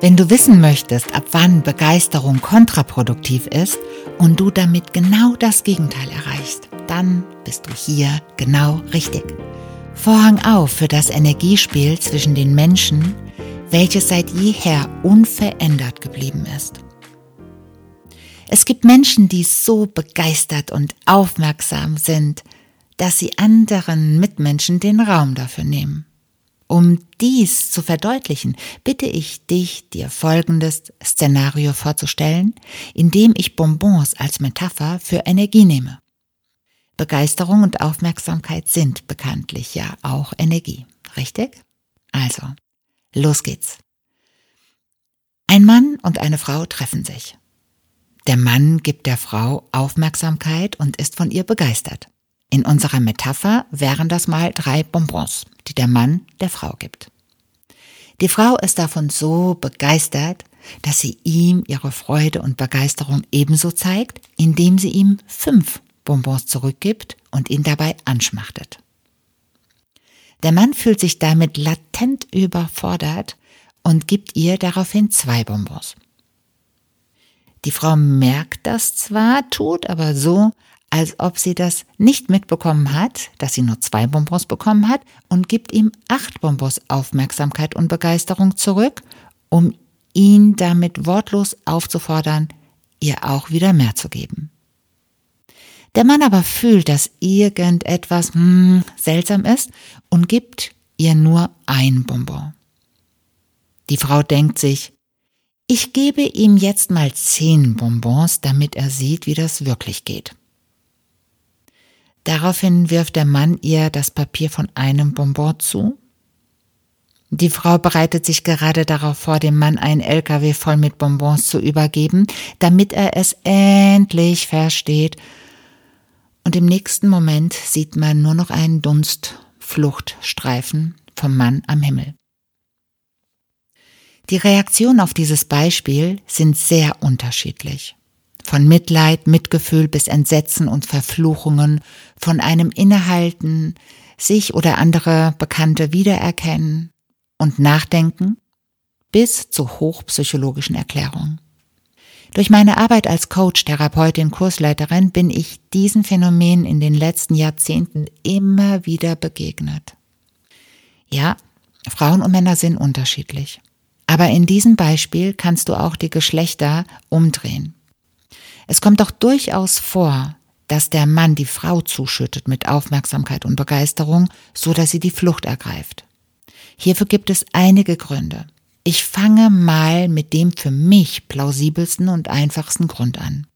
Wenn du wissen möchtest, ab wann Begeisterung kontraproduktiv ist und du damit genau das Gegenteil erreichst, dann bist du hier genau richtig. Vorhang auf für das Energiespiel zwischen den Menschen, welches seit jeher unverändert geblieben ist. Es gibt Menschen, die so begeistert und aufmerksam sind, dass sie anderen Mitmenschen den Raum dafür nehmen. Um dies zu verdeutlichen, bitte ich dich, dir folgendes Szenario vorzustellen, in dem ich Bonbons als Metapher für Energie nehme. Begeisterung und Aufmerksamkeit sind bekanntlich ja auch Energie, richtig? Also, los geht's. Ein Mann und eine Frau treffen sich. Der Mann gibt der Frau Aufmerksamkeit und ist von ihr begeistert. In unserer Metapher wären das mal drei Bonbons, die der Mann der Frau gibt. Die Frau ist davon so begeistert, dass sie ihm ihre Freude und Begeisterung ebenso zeigt, indem sie ihm fünf Bonbons zurückgibt und ihn dabei anschmachtet. Der Mann fühlt sich damit latent überfordert und gibt ihr daraufhin zwei Bonbons. Die Frau merkt das zwar, tut aber so, als ob sie das nicht mitbekommen hat, dass sie nur zwei Bonbons bekommen hat und gibt ihm acht Bonbons Aufmerksamkeit und Begeisterung zurück, um ihn damit wortlos aufzufordern, ihr auch wieder mehr zu geben. Der Mann aber fühlt, dass irgendetwas hm, seltsam ist und gibt ihr nur ein Bonbon. Die Frau denkt sich, ich gebe ihm jetzt mal zehn Bonbons, damit er sieht, wie das wirklich geht. Daraufhin wirft der Mann ihr das Papier von einem Bonbon zu. Die Frau bereitet sich gerade darauf vor, dem Mann einen LKW voll mit Bonbons zu übergeben, damit er es endlich versteht. Und im nächsten Moment sieht man nur noch einen Dunstfluchtstreifen vom Mann am Himmel. Die Reaktionen auf dieses Beispiel sind sehr unterschiedlich. Von Mitleid, Mitgefühl bis Entsetzen und Verfluchungen, von einem Innehalten, sich oder andere Bekannte wiedererkennen und nachdenken, bis zu hochpsychologischen Erklärungen. Durch meine Arbeit als Coach, Therapeutin, Kursleiterin bin ich diesen Phänomenen in den letzten Jahrzehnten immer wieder begegnet. Ja, Frauen und Männer sind unterschiedlich. Aber in diesem Beispiel kannst du auch die Geschlechter umdrehen. Es kommt doch durchaus vor, dass der Mann die Frau zuschüttet mit Aufmerksamkeit und Begeisterung, so dass sie die Flucht ergreift. Hierfür gibt es einige Gründe. Ich fange mal mit dem für mich plausibelsten und einfachsten Grund an.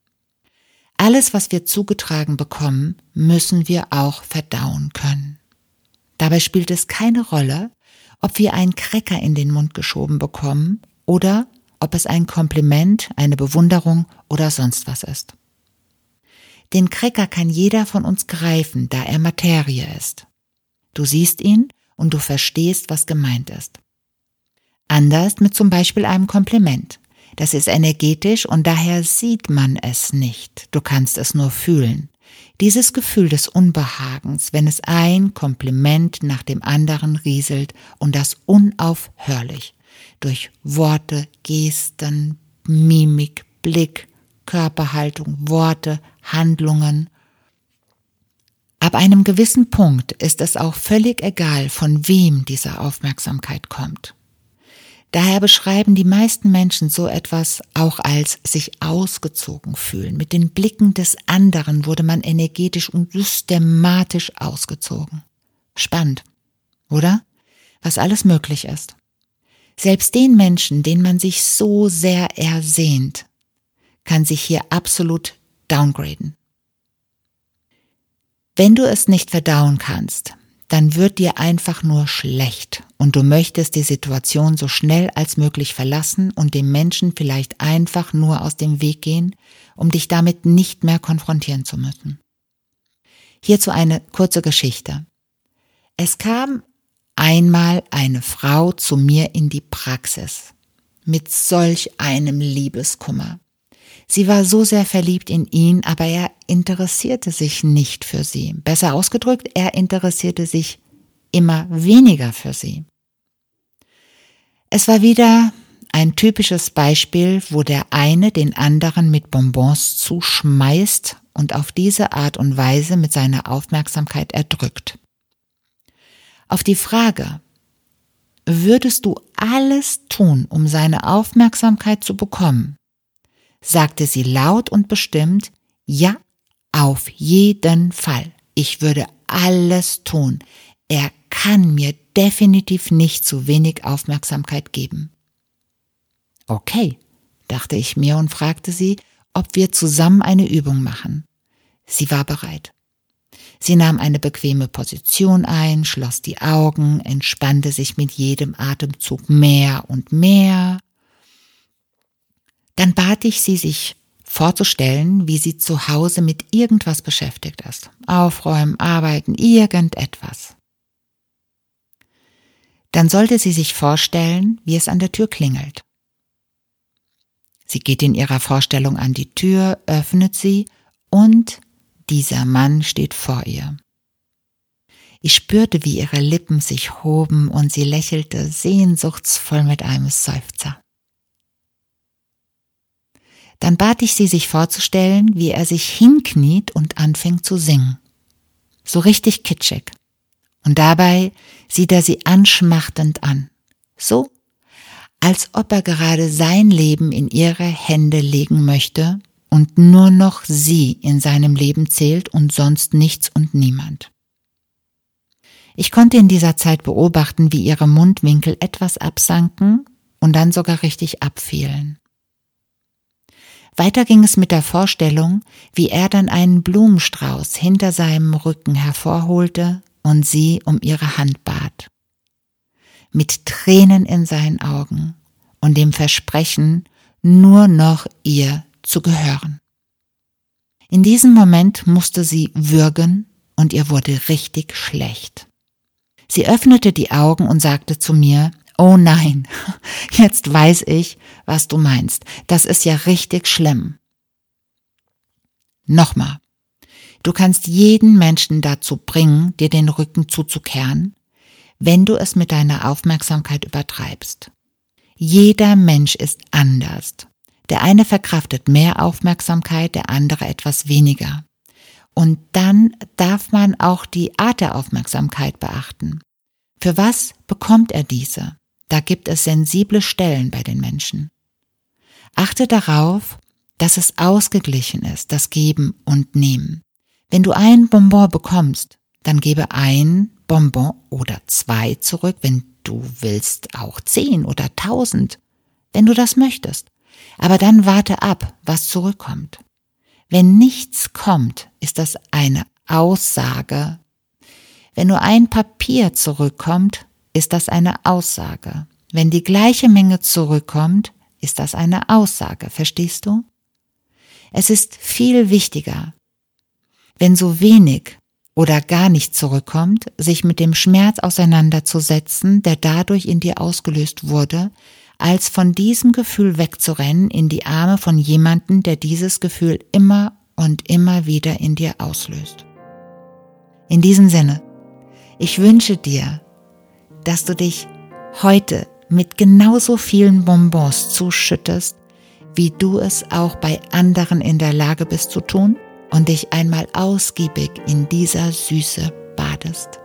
Alles, was wir zugetragen bekommen, müssen wir auch verdauen können. Dabei spielt es keine Rolle, ob wir einen Cracker in den Mund geschoben bekommen oder ob es ein Kompliment, eine Bewunderung oder sonst was ist. Den Cracker kann jeder von uns greifen, da er Materie ist. Du siehst ihn und du verstehst, was gemeint ist. Anders mit zum Beispiel einem Kompliment. Das ist energetisch und daher sieht man es nicht. Du kannst es nur fühlen. Dieses Gefühl des Unbehagens, wenn es ein Kompliment nach dem anderen rieselt und das unaufhörlich durch Worte, Gesten, Mimik, Blick, Körperhaltung, Worte, Handlungen. Ab einem gewissen Punkt ist es auch völlig egal, von wem diese Aufmerksamkeit kommt. Daher beschreiben die meisten Menschen so etwas auch als sich ausgezogen fühlen. Mit den Blicken des anderen wurde man energetisch und systematisch ausgezogen. Spannend, oder? Was alles möglich ist. Selbst den Menschen, den man sich so sehr ersehnt, kann sich hier absolut downgraden. Wenn du es nicht verdauen kannst, dann wird dir einfach nur schlecht und du möchtest die Situation so schnell als möglich verlassen und dem Menschen vielleicht einfach nur aus dem Weg gehen, um dich damit nicht mehr konfrontieren zu müssen. Hierzu eine kurze Geschichte. Es kam einmal eine Frau zu mir in die Praxis mit solch einem Liebeskummer. Sie war so sehr verliebt in ihn, aber er interessierte sich nicht für sie. Besser ausgedrückt, er interessierte sich immer weniger für sie. Es war wieder Ein typisches Beispiel, wo der eine den anderen mit Bonbons zuschmeißt und auf diese Art und Weise mit seiner Aufmerksamkeit erdrückt. Auf die Frage, würdest du alles tun, um seine Aufmerksamkeit zu bekommen, sagte sie laut und bestimmt, ja, auf jeden Fall. Ich würde alles tun. Er kann mir definitiv nicht zu wenig Aufmerksamkeit geben. Okay, dachte ich mir und fragte sie, ob wir zusammen eine Übung machen. Sie war bereit. Sie nahm eine bequeme Position ein, schloss die Augen, entspannte sich mit jedem Atemzug mehr und mehr. Dann bat ich sie, sich vorzustellen, wie sie zu Hause mit irgendwas beschäftigt ist. Aufräumen, arbeiten, irgendetwas. Dann sollte sie sich vorstellen, wie es an der Tür klingelt. Sie geht in ihrer Vorstellung an die Tür, öffnet sie und dieser Mann steht vor ihr. Ich spürte, wie ihre Lippen sich hoben und sie lächelte sehnsuchtsvoll mit einem Seufzer. Dann bat ich sie, sich vorzustellen, wie er sich hinkniet und anfängt zu singen. So richtig kitschig. Und dabei sieht er sie anschmachtend an. So, als ob er gerade sein Leben in ihre Hände legen möchte und nur noch sie in seinem Leben zählt und sonst nichts und niemand. Ich konnte in dieser Zeit beobachten, wie ihre Mundwinkel etwas absanken und dann sogar richtig abfielen. Weiter ging es mit der Vorstellung, wie er dann einen Blumenstrauß hinter seinem Rücken hervorholte und sie um ihre Hand bat. Mit Tränen in seinen Augen und dem Versprechen, nur noch ihr zu gehören. In diesem Moment musste sie würgen und ihr wurde richtig schlecht. Sie öffnete die Augen und sagte zu mir, Oh nein, jetzt weiß ich, was du meinst. Das ist ja richtig schlimm. Nochmal. Du kannst jeden Menschen dazu bringen, dir den Rücken zuzukehren, wenn du es mit deiner Aufmerksamkeit übertreibst. Jeder Mensch ist anders. Der eine verkraftet mehr Aufmerksamkeit, der andere etwas weniger. Und dann darf man auch die Art der Aufmerksamkeit beachten. Für was bekommt er diese? Da gibt es sensible Stellen bei den Menschen. Achte darauf, dass es ausgeglichen ist, das Geben und Nehmen. Wenn du ein Bonbon bekommst, dann gebe ein Bonbon oder zwei zurück, wenn du willst auch zehn oder tausend, wenn du das möchtest. Aber dann warte ab, was zurückkommt. Wenn nichts kommt, ist das eine Aussage. Wenn nur ein Papier zurückkommt, ist das eine Aussage. Wenn die gleiche Menge zurückkommt, ist das eine Aussage, verstehst du? Es ist viel wichtiger, wenn so wenig oder gar nicht zurückkommt, sich mit dem Schmerz auseinanderzusetzen, der dadurch in dir ausgelöst wurde, als von diesem Gefühl wegzurennen in die Arme von jemanden, der dieses Gefühl immer und immer wieder in dir auslöst. In diesem Sinne, ich wünsche dir, dass du dich heute mit genauso vielen Bonbons zuschüttest, wie du es auch bei anderen in der Lage bist zu tun und dich einmal ausgiebig in dieser Süße badest.